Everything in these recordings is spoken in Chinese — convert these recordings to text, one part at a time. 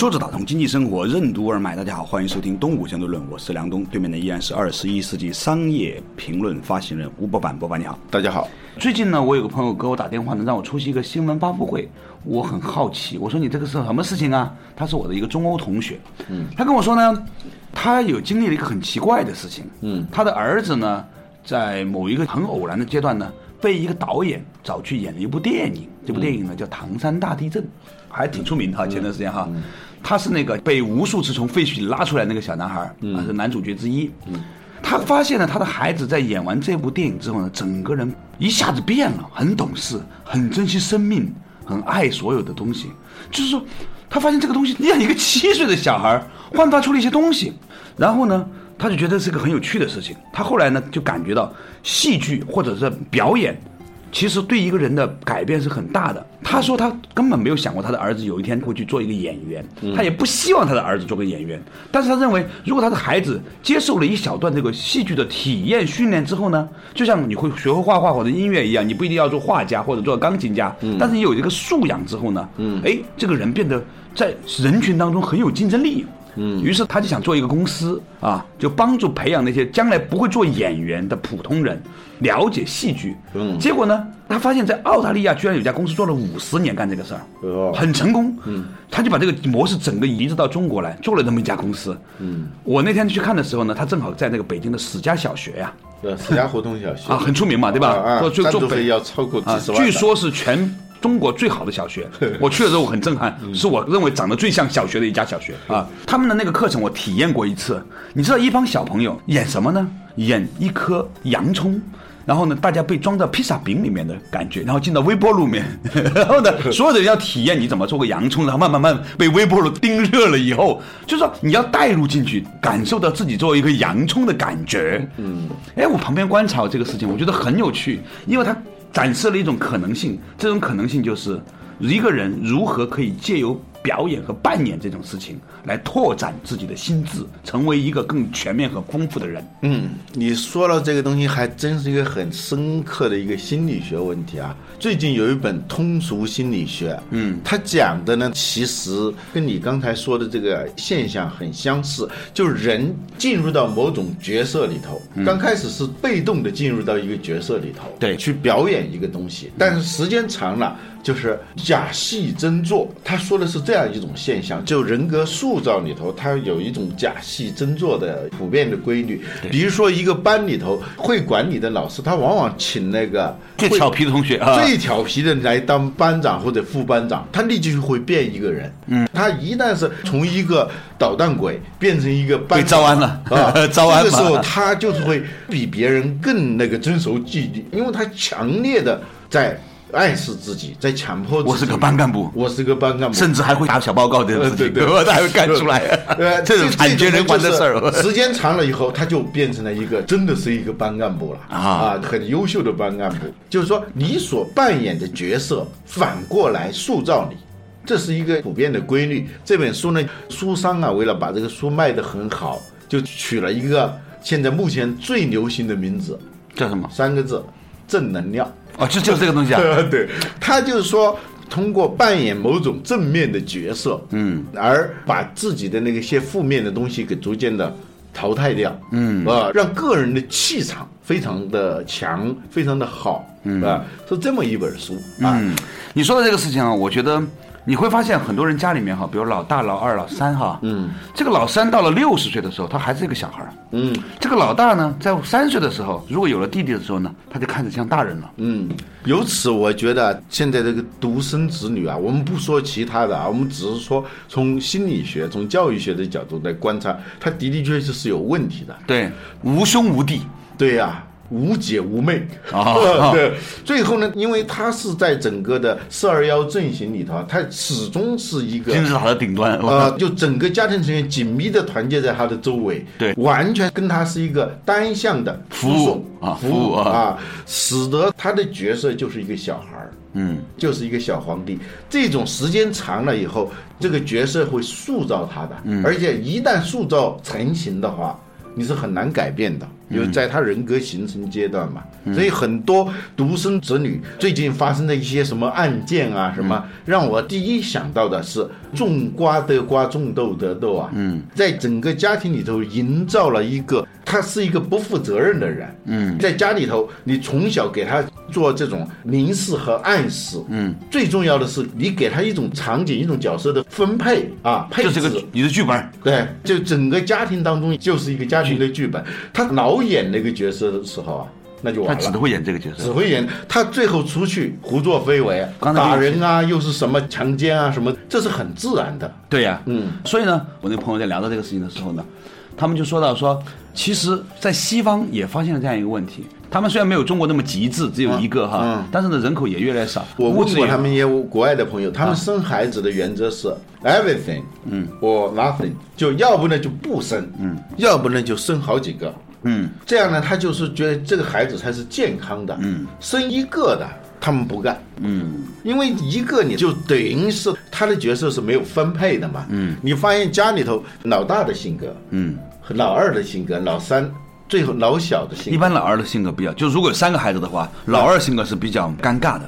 坐着打通经济生活任督二脉，大家好，欢迎收听东吴相对论，我是梁东，对面的依然是二十一世纪商业评论发行人吴伯凡，伯凡你好。大家好。最近呢，我有个朋友给我打电话呢，让我出席一个新闻发布会，我很好奇，我说你这个是什么事情啊？他是我的一个中欧同学，嗯，他跟我说呢，他有经历了一个很奇怪的事情，嗯，他的儿子呢，在某一个很偶然的阶段呢，被一个导演找去演了一部电影，这部电影呢叫《唐山大地震》，还挺出名的哈，前段时间哈。他是那个被无数次从废墟里拉出来那个小男孩啊，是男主角之一。他发现了他的孩子在演完这部电影之后呢，整个人一下子变了，很懂事，很珍惜生命，很爱所有的东西。就是说，他发现这个东西，你像一个七岁的小孩焕发出了一些东西，然后呢，他就觉得是个很有趣的事情。他后来呢，就感觉到戏剧或者是表演。其实对一个人的改变是很大的。他说他根本没有想过他的儿子有一天会去做一个演员，他也不希望他的儿子做个演员。但是他认为，如果他的孩子接受了一小段这个戏剧的体验训练之后呢，就像你会学会画画或者音乐一样，你不一定要做画家或者做钢琴家，但是你有一个素养之后呢，哎，这个人变得在人群当中很有竞争力。嗯，于是他就想做一个公司啊，就帮助培养那些将来不会做演员的普通人，了解戏剧。嗯，结果呢，他发现，在澳大利亚居然有家公司做了五十年干这个事儿，很成功。嗯，他就把这个模式整个移植到中国来，做了这么一家公司。嗯，我那天去看的时候呢，他正好在那个北京的史家小学呀，对史家胡同小学啊，很出名嘛，对吧？啊，赞助费要超过几十万，据说是全。中国最好的小学，我去的时候我很震撼，是我认为长得最像小学的一家小学啊！他们的那个课程我体验过一次，你知道一帮小朋友演什么呢？演一颗洋葱，然后呢，大家被装到披萨饼里面的感觉，然后进到微波炉里面，然后呢，所有的人要体验你怎么做个洋葱，然后慢慢慢被微波炉叮热了以后，就是说你要带入进去，感受到自己作为一个洋葱的感觉。嗯，哎，我旁边观察这个事情，我觉得很有趣，因为他。展示了一种可能性，这种可能性就是一个人如何可以借由表演和扮演这种事情来拓展自己的心智，成为一个更全面和丰富的人。嗯，你说了这个东西，还真是一个很深刻的一个心理学问题啊。最近有一本通俗心理学，嗯，它讲的呢，其实跟你刚才说的这个现象很相似，就是人进入到某种角色里头，刚开始是被动的进入到一个角色里头，对，去表演一个东西，但是时间长了。就是假戏真做，他说的是这样一种现象，就人格塑造里头，它有一种假戏真做的普遍的规律。比如说，一个班里头会管理的老师，他往往请那个最调皮的同学啊，最调皮的来当班长或者副班长，他立即就会变一个人。嗯，他一旦是从一个捣蛋鬼变成一个被招安了啊，招安这个时候他就是会比别人更那个遵守纪律，因为他强烈的在。暗示自己，在强迫自己。我是个班干部，我是个班干部，甚至还会打小报告的事情，对，他还会干出来。呃，这种惨绝人寰的事儿，时间长了以后，他就变成了一个真的是一个班干部了啊，很优秀的班干部。就是说，你所扮演的角色反过来塑造你，这是一个普遍的规律。这本书呢，书商啊，为了把这个书卖得很好，就取了一个现在目前最流行的名字，叫什么？三个字：正能量。哦，就就是这个东西啊！对，他就是说，通过扮演某种正面的角色，嗯，而把自己的那个些负面的东西给逐渐的淘汰掉，嗯，啊，让个人的气场非常的强，非常的好，嗯，啊，是这么一本书啊。你说的这个事情啊，我觉得。你会发现很多人家里面哈，比如老大、老二、老三哈，嗯，这个老三到了六十岁的时候，他还是一个小孩儿，嗯，这个老大呢，在三岁的时候，如果有了弟弟的时候呢，他就看着像大人了，嗯，由此我觉得现在这个独生子女啊，我们不说其他的啊，我们只是说从心理学、从教育学的角度来观察，他的的确确是有问题的，对，无兄无弟，对呀。无姐无媚。哦 对，最后呢，因为他是在整个的四二幺阵型里头啊，他始终是一个金字塔的顶端。呃，就整个家庭成员紧密的团结在他的周围，对完全跟他是一个单向的服务啊服服务啊啊，使得他的角色就是一个小孩儿。嗯，就是一个小皇帝，这种时间长了以后，这个角色会塑造他的，嗯而且一旦塑造成型的话，你是很难改变的，嗯因为在他人格形成阶段嘛，所以很多独生子女最近发生的一些什么案件啊，什嗯。么让我第一想到的是种瓜得瓜，种豆得豆啊，嗯，在整个家庭里头营造了一个他是一个不负责任的人，嗯，在家里头你从小给他做这种明示和暗示，嗯，最重要的是你给他一种场景、一种角色的分配啊，配置，就是个你的剧本。对，就整个家庭当中就是一个家庭的剧本。他老演那个角色的时候啊，那就完了。他只会演这个角色。只会演，他最后出去胡作非为，打人啊，又是什么强奸啊，什么，这是很自然的。对呀、嗯，所以呢，我那个朋友在聊到这个事情的时候呢，他们就说到说，其实，在西方也发现了这样一个问题。他们虽然没有中国那么极致，只有一个哈，嗯。但是呢，人口也越来越少。我问过他们一些国外的朋友，他们生孩子的原则是 everything，嗯，or nothing，就要不呢就不生，嗯，要不呢就生好几个，嗯，这样呢，他就是觉得这个孩子才是健康的，嗯，生一个的他们不干，嗯，因为一个你就等于是他的角色是没有分配的嘛，嗯，你发现家里头老大的性格，嗯，和老二的性格，老三。最后老小的性格，一般老二的性格比较，就如果有三个孩子的话，老二性格是比较尴尬的。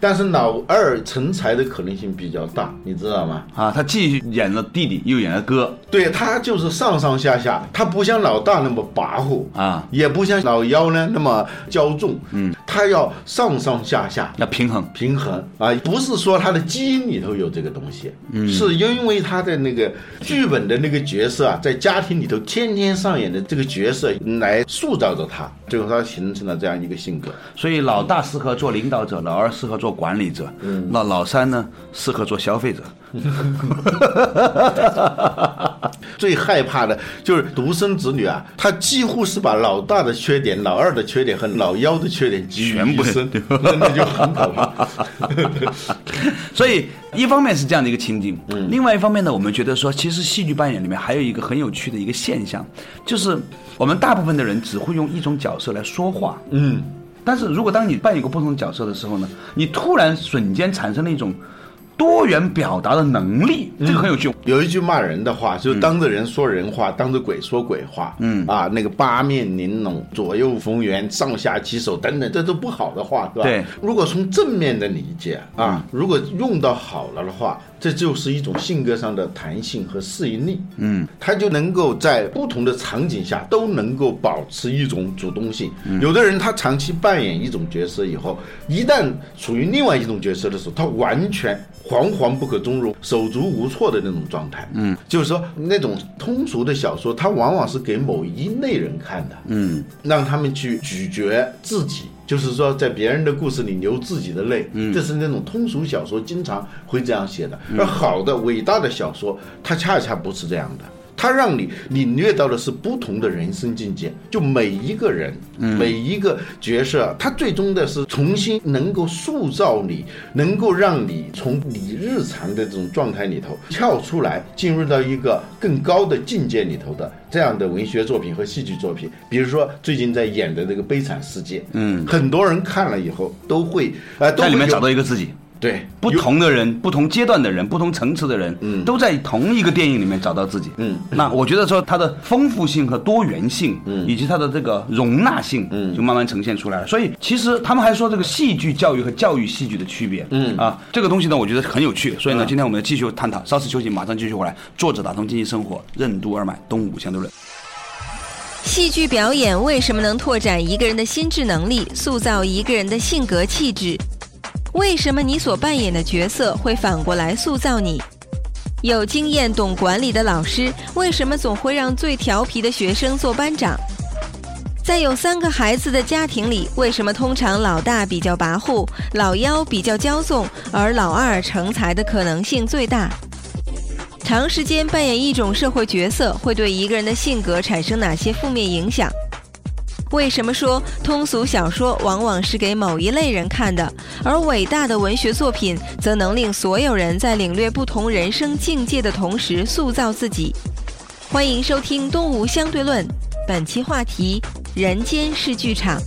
但是老二成才的可能性比较大，你知道吗？啊。他既演了弟弟，又演了哥。对他就是上上下下，他不像老大那么跋扈啊，也不像老幺呢那么骄纵，嗯，他要上上下下要平衡。平衡啊，不是说他的基因里头有这个东西，嗯，是因为他的那个剧本的那个角色啊，在家庭里头天天上演的这个角色来塑造着他，最后他形成了这样一个性格。所以老大适合做领导者，老二适合做管理者，那老三呢适合做消费者。最害怕的就是独生子女啊，他几乎是把老大的缺点、老二的缺点和老幺的缺点集于全部一身，那那就很可怕。所以一方面是这样的一个情景，另外一方面呢，我们觉得说，其实戏剧扮演里面还有一个很有趣的一个现象，就是我们大部分的人只会用一种角色来说话，嗯，但是如果当你扮演一个不同的角色的时候呢，你突然瞬间产生了一种多元表达的能力，这个很有趣。有一句骂人的话，就是当着人说人话，当着鬼说鬼话。嗯啊，那个八面玲珑、左右逢源、上下其手等等，这都不好的话，是吧？对。如果从正面的理解啊，如果用到好了的话，这就是一种性格上的弹性和适应力。嗯，他就能够在不同的场景下都能够保持一种主动性。有的人他长期扮演一种角色以后，一旦处于另外一种角色的时候，他完全惶惶不可终日、手足无措的那种状态。嗯，就是说那种通俗的小说，它往往是给某一类人看的。嗯，让他们去咀嚼自己。就是说，在别人的故事里流自己的泪，嗯，这是那种通俗小说经常会这样写的。而好的、伟大的小说，它恰恰不是这样的。它让你领略到的是不同的人生境界，就每一个人，每一个角色，他最终的是重新能够塑造你，能够让你从你日常的这种状态里头跳出来，进入到一个更高的境界里头的这样的文学作品和戏剧作品。比如说最近在演的这个《悲惨世界》，嗯，很多人看了以后都会呃都会在里面找到一个自己。对不同的人、不同阶段的人、不同层次的人，嗯都在同一个电影里面找到自己。嗯，那我觉得说它的丰富性和多元性，嗯，以及它的这个容纳性，嗯，就慢慢呈现出来了。所以其实他们还说这个戏剧教育和教育戏剧的区别，嗯啊，这个东西呢，我觉得很有趣。所以呢，今天我们要继续探讨，稍事休息，马上继续回来。作者打通经济生活，任督二脉，东吴相对论。戏剧表演为什么能拓展一个人的心智能力，塑造一个人的性格气质？为什么你所扮演的角色会反过来塑造你？有经验、懂管理的老师，为什么总会让最调皮的学生做班长？在有三个孩子的家庭里，为什么通常老大比较跋扈，老幺比较骄纵，而老二成才的可能性最大？长时间扮演一种社会角色，会对一个人的性格产生哪些负面影响？为什么说通俗小说往往是给某一类人看的，而伟大的文学作品则能令所有人在领略不同人生境界的同时塑造自己？欢迎收听《东吴相对论》，本期话题：人间是剧场。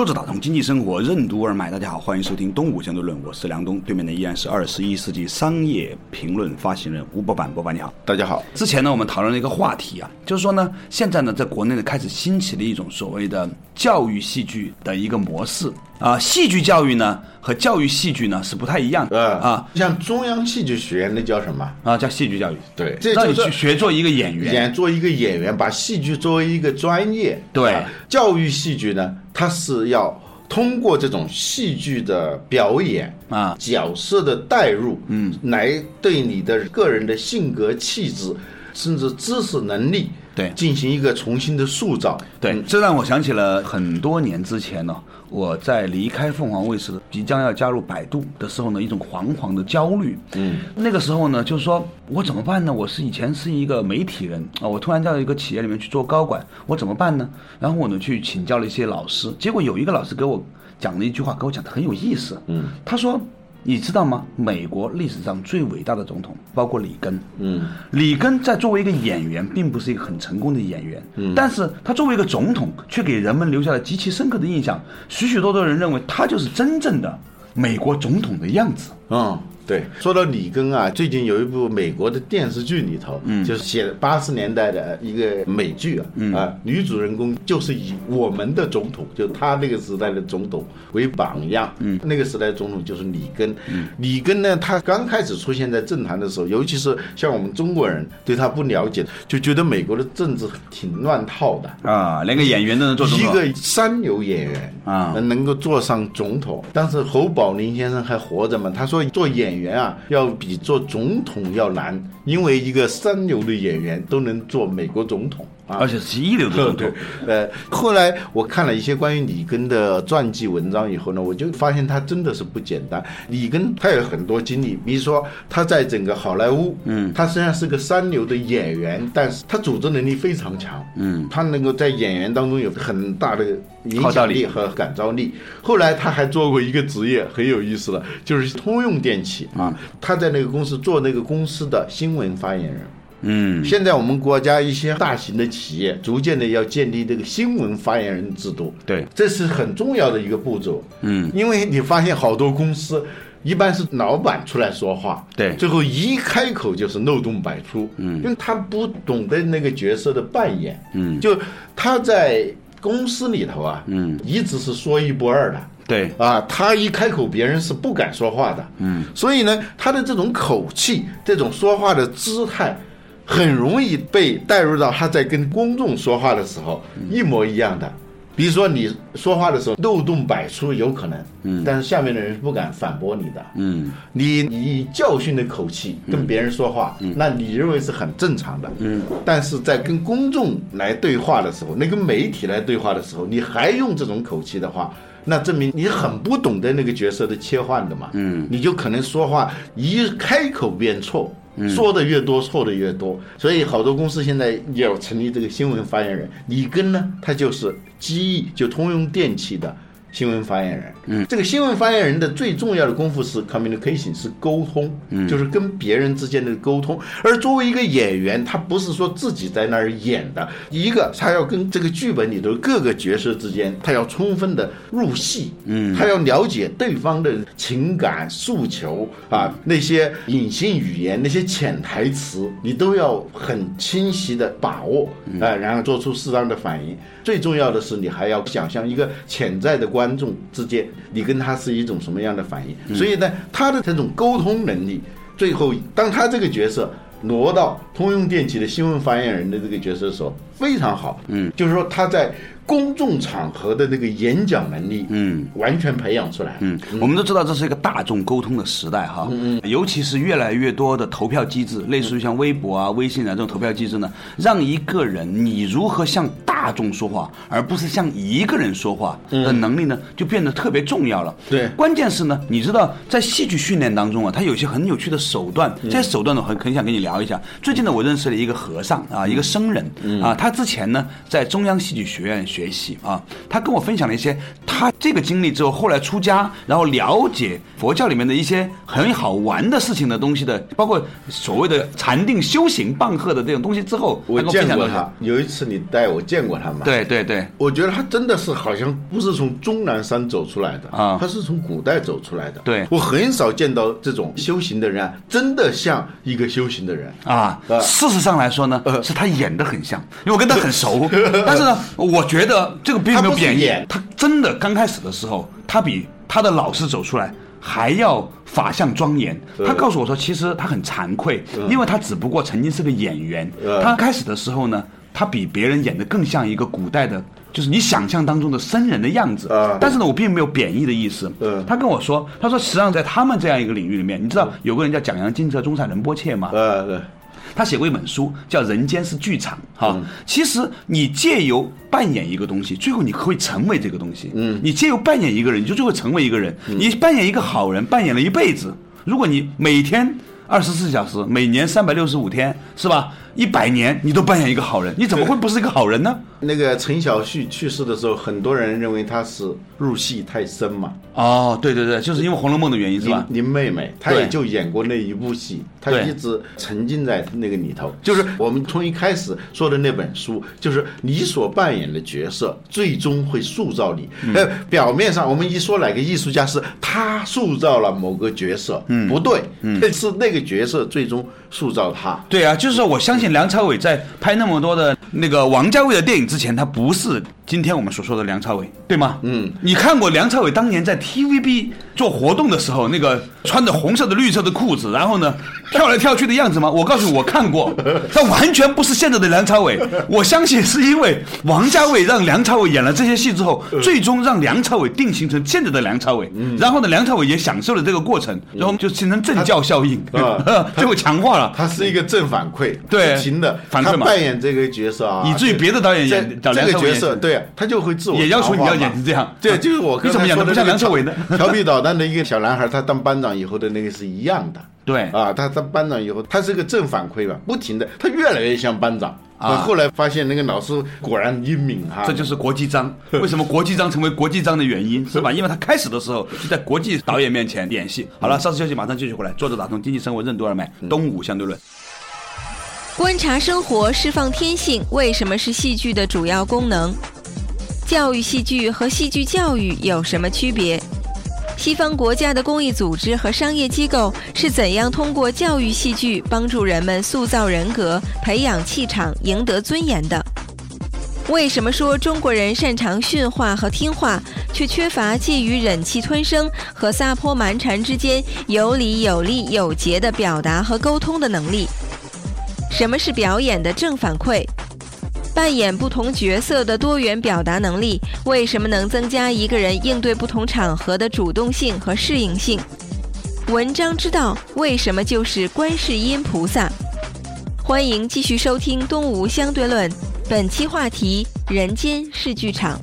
作者打通经济生活任督二脉，大家好，欢迎收听《东吴相对论》，我是梁东，对面的依然是二十一世纪商业评论发行人吴伯凡，伯凡你好。大家好，之前呢，我们讨论了一个话题啊，就是说呢，现在呢，在国内呢开始兴起了一种所谓的教育戏剧的一个模式。啊，戏剧教育呢和教育戏剧呢是不太一样。的呃啊。像中央戏剧学院那叫什么？啊，叫戏剧教育，对，这让你去学做一个演员，演做一个演员，把戏剧作为一个专业。对。啊教育戏剧呢，它是要通过这种戏剧的表演啊。角色的代入，嗯，来对你的个人的性格气质，甚至知识能力，对进行一个重新的塑造。对，嗯这让我想起了很多年之前呢，我在离开凤凰卫视，即将要加入百度的时候呢，一种惶惶的焦虑。嗯，那个时候呢，就是说我怎么办呢？我是以前是一个媒体人啊，我突然到一个企业里面去做高管，我怎么办呢？然后我呢去请教了一些老师，结果有一个老师给我讲了一句话，给我讲的很有意思。嗯，他说。你知道吗？美国历史上最伟大的总统包括里根。嗯，里根在作为一个演员，并不是一个很成功的演员，嗯，但是他作为一个总统，却给人们留下了极其深刻的印象。许许多多人认为他就是真正的美国总统的样子。嗯，对。说到里根啊，最近有一部美国的电视剧里头，嗯，就是写八十年代的一个美剧啊，嗯。啊，女主人公就是以我们的总统，就他那个时代的总统为榜样，嗯，那个时代总统就是里根，嗯，里根呢，他刚开始出现在政坛的时候，尤其是像我们中国人对他不了解，就觉得美国的政治挺乱套的，啊，连个演员都能做总统。一个三流演员啊。能够做上总统。当时侯宝林先生还活着嘛，他说做演员啊，要比做总统要难，因为一个三流的演员都能做美国总统。啊。而且是一流的总统 对，呃，后来我看了一些关于里根的传记文章以后呢，我就发现他真的是不简单。里根他有很多经历，比如说他在整个好莱坞，嗯，他虽然是个三流的演员，但是他组织能力非常强，嗯，他能够在演员当中有很大的影响力和感召力。后来他还做过一个职业很有意思的，就是通用电器。啊，他在那个公司做那个公司的新闻发言人。嗯，现在我们国家一些大型的企业逐渐的要建立这个新闻发言人制度，对。这是很重要的一个步骤。嗯，因为你发现好多公司。一般是老板出来说话，对。最后一开口就是漏洞百出，嗯，因为他不懂得那个角色的扮演，嗯，就他在公司里头啊，嗯，一直是说一不二的，对，啊，他一开口，别人是不敢说话的。嗯，所以呢，他的这种口气、这种说话的姿态，很容易被带入到他在跟公众说话的时候一模一样的。比如说你说话的时候漏洞百出，有可能，嗯，但是下面的人是不敢反驳你的，嗯，你以教训的口气跟别人说话，那你认为是很正常的，嗯，但是在跟公众来对话的时候，那跟媒体来对话的时候，你还用这种口气的话，那证明你很不懂得那个角色的切换的嘛，嗯，你就可能说话一开口便错。说的越多，错的越多，所以好多公司现在要成立这个新闻发言人。李根呢，他就是机翼，就通用电气的新闻发言人。嗯，这个新闻发言人的最重要的功夫是 communication，是沟通，嗯，就是跟别人之间的沟通。而作为一个演员，他不是说自己在那儿演的，一个他要跟这个剧本里头各个角色之间，他要充分的入戏，嗯，他要了解对方的情感诉求啊，那些隐性语言、那些潜台词，你都要很清晰的把握啊，然后做出适当的反应。最重要的是，你还要想象一个潜在的观众之间，你跟他是一种什么样的反应。所以呢，他的这种沟通能力，最后当他这个角色挪到通用电气的新闻发言人的这个角色的时候，非常好。嗯，就是说他在公众场合的那个演讲能力，嗯，完全培养出来。嗯，我们都知道这是一个大众沟通的时代哈，嗯尤其是越来越多的投票机制，类似于像微博啊、微信啊这种投票机制呢，让一个人你如何向大众说话，而不是向一个人说话的能力呢，就变得特别重要了。对。关键是呢，你知道在戏剧训练当中啊，他有些很有趣的手段，这些手段呢，我很很想跟你聊一下。最近呢，我认识了一个和尚啊，一个僧人啊，他之前呢在中央戏剧学院学习啊，他跟我分享了一些他这个经历之后，后来出家，然后了解佛教里面的一些很好玩的事情的东西的，包括所谓的禅定修行、棒喝的这种东西之后，我见过他，有一次你带我见过他嘛？，对对对，我觉得他真的是好像不是从终南山走出来的啊他是从古代走出来的。对我很少见到这种修行的人啊，真的像一个修行的人。啊呃，事实上来说呢，呃是他演的很像，因为我跟他很熟。但是呢，我觉得这个并没有贬义他真的刚开始的时候，他比他的老师走出来还要法相庄严。呃他告诉我说，其实他很惭愧，因为他只不过曾经是个演员。呃他开始的时候呢，他比别人演的更像一个古代的。就是你想象当中的僧人的样子，啊但是呢，我并没有贬义的意思。嗯他跟我说，他说实际上在他们这样一个领域里面，你知道有个人叫蒋阳金泽中产仁波切吗？呃，对他写过一本书叫《人间是剧场》哈。其实你借由扮演一个东西，最后你会成为这个东西。嗯，你借由扮演一个人，你就最后成为一个人。你扮演一个好人，扮演了一辈子。如果你每天二十四小时，每年三百六十五天，是吧？一百年你都扮演一个好人，你怎么会不是一个好人呢？那个陈小旭去世的时候，很多人认为他是入戏太深嘛。哦，对对对，就是因为《红楼梦》的原因是吧？林妹妹，她也就演过那一部戏，她对一直沉浸在那个里头。就是我们从一开始说的那本书，就是你所扮演的角色，最终会塑造你。嗯呃，表面上我们一说哪个艺术家是他塑造了某个角色，嗯，不对，嗯，是那个角色最终塑造他。对啊，就是说，我相信梁朝伟在拍那么多的那个王家卫的电影之前，他不是今天我们所说的梁朝伟，对吗？嗯，你看过梁朝伟当年在 TVB 做活动的时候，那个穿着红色的、绿色的裤子，然后呢 跳来跳去的样子吗？我告诉你，我看过，他完全不是现在的梁朝伟。我相信是因为王家卫让梁朝伟演了这些戏之后，最终让梁朝伟定型成现在的梁朝伟。然后呢，梁朝伟也享受了这个过程，然后就形成正教效应，啊最后强化了。他是一个正反馈，对不停的反馈嘛他扮演这个角色啊，以至于别的导演演这这个找梁朝伟演角色，对啊，他就会自我也要求你要演成这样对，就是我 你怎么演的不像梁朝伟呢呢？调皮捣蛋的一个小男孩，他当班长以后的那个是一样的。对啊，他当班长以后，他是个正反馈吧，不停的，他越来越像班长。啊后来发现那个老师果然英明哈，这就是国际章。为什么国际章成为国际章的原因是吧？因为他开始的时候就在国际导演面前演戏。好了，稍事休息，马上继续回来。作者打通经济生活任督二脉，东吴相对论。观察生活，释放天性，为什么是戏剧的主要功能？教育戏剧和戏剧教育有什么区别？西方国家的公益组织和商业机构是怎样通过教育戏剧帮助人们塑造人格、培养气场、赢得尊严的？为什么说中国人擅长驯化和听话，却缺乏介于忍气吞声和撒泼蛮缠之间有理有利有节的表达和沟通的能力？什么是表演的正反馈？扮演不同角色的多元表达能力，为什么能增加一个人应对不同场合的主动性和适应性？文章之道为什么就是观世音菩萨？欢迎继续收听《东吴相对论》，本期话题：人间是剧场。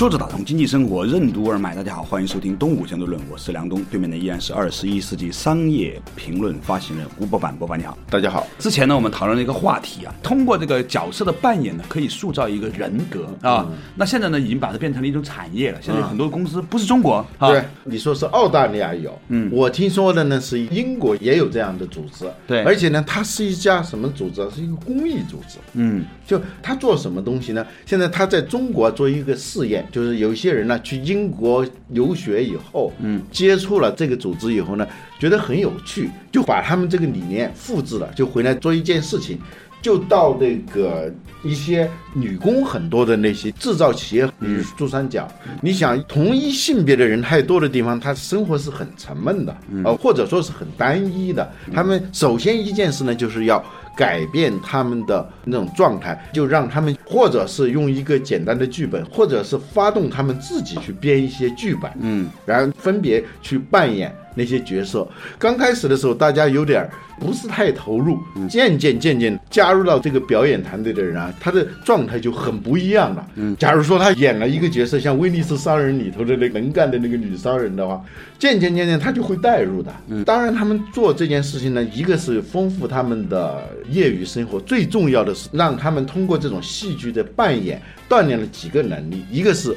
作者打通经济生活任督二脉，大家好，欢迎收听东吴相对论，我是梁东，对面的依然是二十一世纪商业评论发行人吴伯凡，伯凡你好。大家好，之前呢，我们讨论了一个话题啊，通过这个角色的扮演呢，可以塑造一个人格啊。那现在呢，已经把它变成了一种产业了。现在有很多公司不是中国啊，对，你说是澳大利亚有，嗯，我听说的呢是英国也有这样的组织，对而且呢，它是一家什么组织啊？是一个公益组织，嗯，就他做什么东西呢？现在他在中国做一个试验，就是有些人呢去英国留学以后，嗯，接触了这个组织以后呢，觉得很有趣，就把他们这个理念复制了，就回来做一件事情。就到那个一些女工很多的那些制造企业，比如珠三角，你想同一性别的人太多的地方，他生活是很沉闷的，呃，或者说是很单一的。他们首先一件事呢，就是要改变他们的那种状态，就让他们或者是用一个简单的剧本，或者是发动他们自己去编一些剧本，嗯，然后分别去扮演。那些角色刚开始的时候，大家有点不是太投入，渐渐渐渐加入到这个表演团队的人啊，他的状态就很不一样了。嗯，假如说他演了一个角色，像《威尼斯商人》里头的那能干的那个女商人的话，渐渐渐渐他就会带入的。嗯，当然他们做这件事情呢，一个是丰富他们的业余生活，最重要的是让他们通过这种戏剧的扮演锻炼了几个能力，一个是。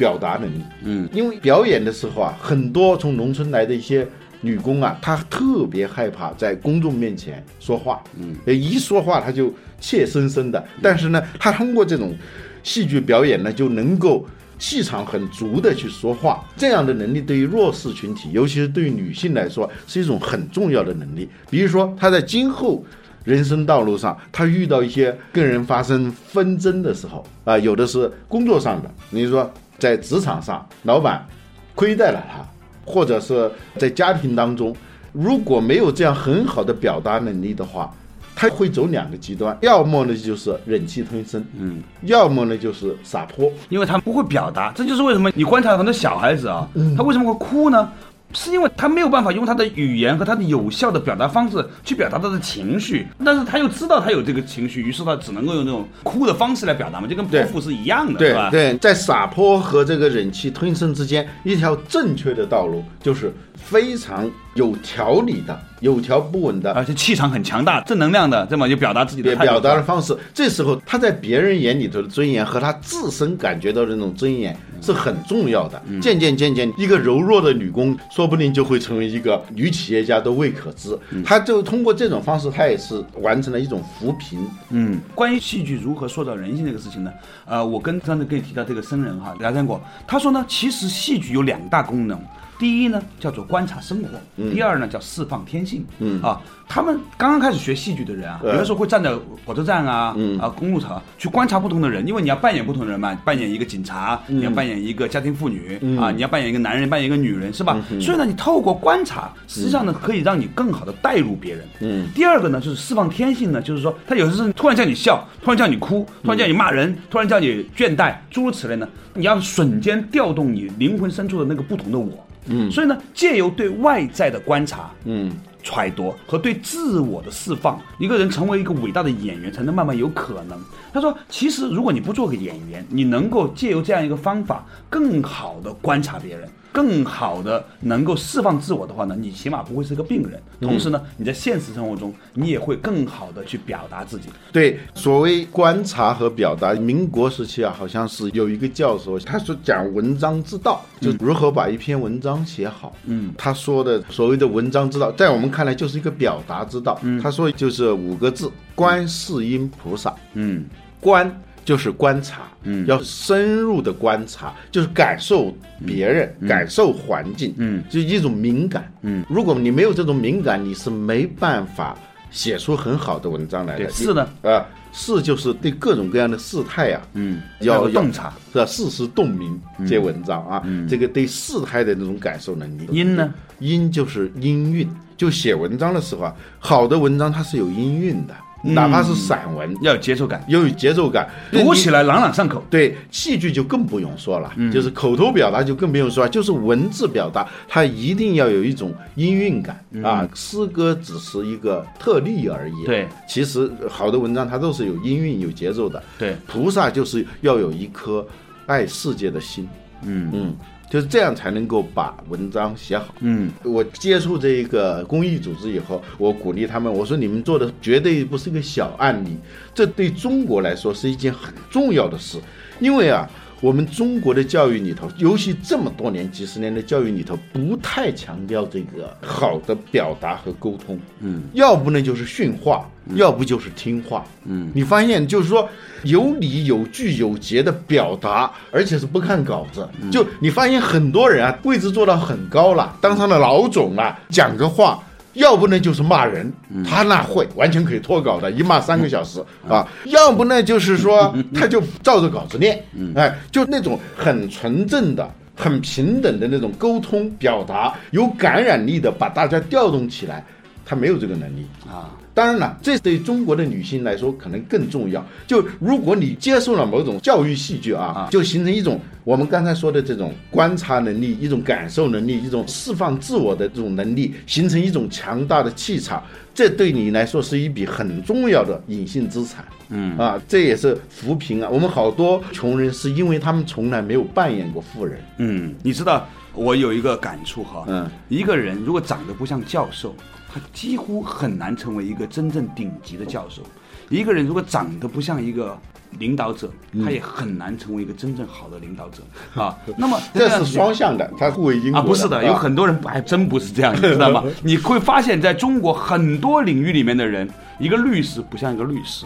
表达能力，嗯，因为表演的时候啊，很多从农村来的一些女工啊，她特别害怕在公众面前说话，嗯，一说话她就怯生生的。但是呢，她通过这种戏剧表演呢，就能够气场很足的去说话。这样的能力对于弱势群体，尤其是对于女性来说，是一种很重要的能力。比如说，她在今后人生道路上，她遇到一些跟人发生纷争的时候啊，有的是工作上的，你说。在职场上，老板亏待了他，或者是在家庭当中，如果没有这样很好的表达能力的话，他会走两个极端，要么呢就是忍气吞声，嗯，要么呢就是撒泼，因为他不会表达。这就是为什么你观察很多小孩子啊，他为什么会哭呢？是因为他没有办法用他的语言和他的有效的表达方式去表达他的情绪，但是他又知道他有这个情绪，于是他只能够用那种哭的方式来表达嘛，就跟泼妇是一样的，对吧？对，在撒泼和这个忍气吞声之间，一条正确的道路就是非常有条理的。有条不紊的，而且气场很强大，正能量的，这么就表达自己的表达的方式。这时候他在别人眼里头的尊严和他自身感觉到的那种尊严是很重要的。渐渐渐渐，一个柔弱的女工说不定就会成为一个女企业家都未可知。他就通过这种方式，他也是完成了一种扶贫。嗯，关于戏剧如何塑造人性这个事情呢？呃，我跟刚才跟你提到这个僧人哈梁山果，他说呢，其实戏剧有两大功能。第一呢，叫做观察生活；第二呢，叫释放天性。嗯啊，他们刚刚开始学戏剧的人啊，有的时候会站在火车站啊、啊公路上去观察不同的人，因为你要扮演不同的人嘛，扮演一个警察，你要扮演一个家庭妇女啊，你要扮演一个男人，扮演一个女人，是吧？所以呢，你透过观察，实际上呢，可以让你更好的带入别人。嗯。第二个呢，就是释放天性呢，就是说他有的时候突然叫你笑，突然叫你哭，突然叫你骂人，突然叫你倦怠，诸如此类呢，你要瞬间调动你灵魂深处的那个不同的我。嗯，所以呢，借由对外在的观察，嗯，揣度和对自我的释放，一个人成为一个伟大的演员，才能慢慢有可能。他说，其实如果你不做个演员，你能够借由这样一个方法，更好的观察别人。更好的能够释放自我的话呢，你起码不会是个病人。同时呢，你在现实生活中，你也会更好的去表达自己。对，所谓观察和表达，民国时期啊，好像是有一个教授，他说讲文章之道，就如何把一篇文章写好。嗯，他说的所谓的文章之道，在我们看来就是一个表达之道。嗯，他说就是五个字：观世音菩萨。嗯，观。就是观察，嗯，要深入的观察，就是感受别人，感受环境，嗯，就一种敏感，嗯，如果你没有这种敏感，你是没办法写出很好的文章来的。是的，啊，是就是对各种各样的事态呀，嗯，要洞察，是吧？事实洞明这文章啊，这个对事态的那种感受能力。音呢？音就是音韵，就写文章的时候啊，好的文章它是有音韵的。哪怕是散文，要有节奏感，要有节奏感，读起来朗朗上口。对，戏剧就更不用说了，就是口头表达就更不用说，就是文字表达，它一定要有一种音韵感啊。诗歌只是一个特例而已。对，其实好的文章它都是有音韵、有节奏的。对，菩萨就是要有一颗爱世界的心。嗯嗯。就是这样才能够把文章写好。嗯，我接触这一个公益组织以后，我鼓励他们，我说你们做的绝对不是一个小案例，这对中国来说是一件很重要的事，因为啊，我们中国的教育里头，尤其这么多年、几十年的教育里头，不太强调这个好的表达和沟通。嗯，要不呢就是训话，要不就是听话。嗯，你发现就是说有理有据有节的表达，而且是不看稿子。就你发现很多人啊，位置做到很高了，当上了老总了，讲个话。要不呢就是骂人，他那会完全可以脱稿的，一骂三个小时啊。要不呢就是说 他就照着稿子念，哎，就那种很纯正的、很平等的那种沟通表达，有感染力的把大家调动起来，他没有这个能力啊。当然了，这对中国的女性来说可能更重要。就如果你接受了某种教育戏剧啊，就形成一种我们刚才说的这种观察能力、一种感受能力、一种释放自我的这种能力，形成一种强大的气场，这对你来说是一笔很重要的隐性资产。嗯啊，这也是扶贫啊。我们好多穷人是因为他们从来没有扮演过富人。嗯，你知道我有一个感触哈，嗯，一个人如果长得不像教授。他几乎很难成为一个真正顶级的教授。一个人如果长得不像一个领导者，他也很难成为一个真正好的领导者啊。那么这是双向的，他互为因果啊。不是的，有很多人还真不是这样，你知道吗？你会发现在中国很多领域里面的人，一个律师不像一个律师。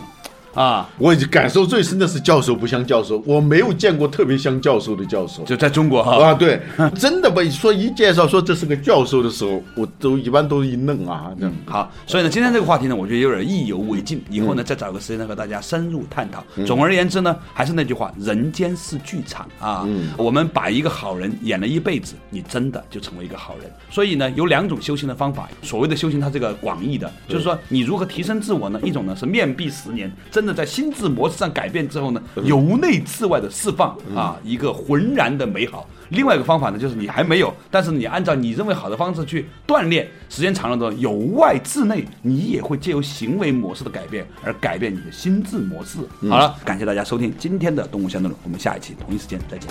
啊，我感受最深的是教授不像教授，我没有见过特别像教授的教授，就在中国哈啊，对，真的被说一介绍说这是个教授的时候，我都一般都一愣啊，这样好，所以呢，今天这个话题呢，我觉得有点意犹未尽，以后呢再找个时间呢和大家深入探讨。总而言之呢，还是那句话，人间是剧场啊，我们把一个好人演了一辈子，你真的就成为一个好人。所以呢，有两种修行的方法，所谓的修行，它这个广义的，就是说你如何提升自我呢？一种呢是面壁十年，真。真的在心智模式上改变之后呢，由内至外的释放啊，一个浑然的美好。另外一个方法呢，就是你还没有，但是你按照你认为好的方式去锻炼，时间长了之后，由外至内，你也会借由行为模式的改变而改变你的心智模式。好了，感谢大家收听今天的动物相对论，我们下一期同一时间再见。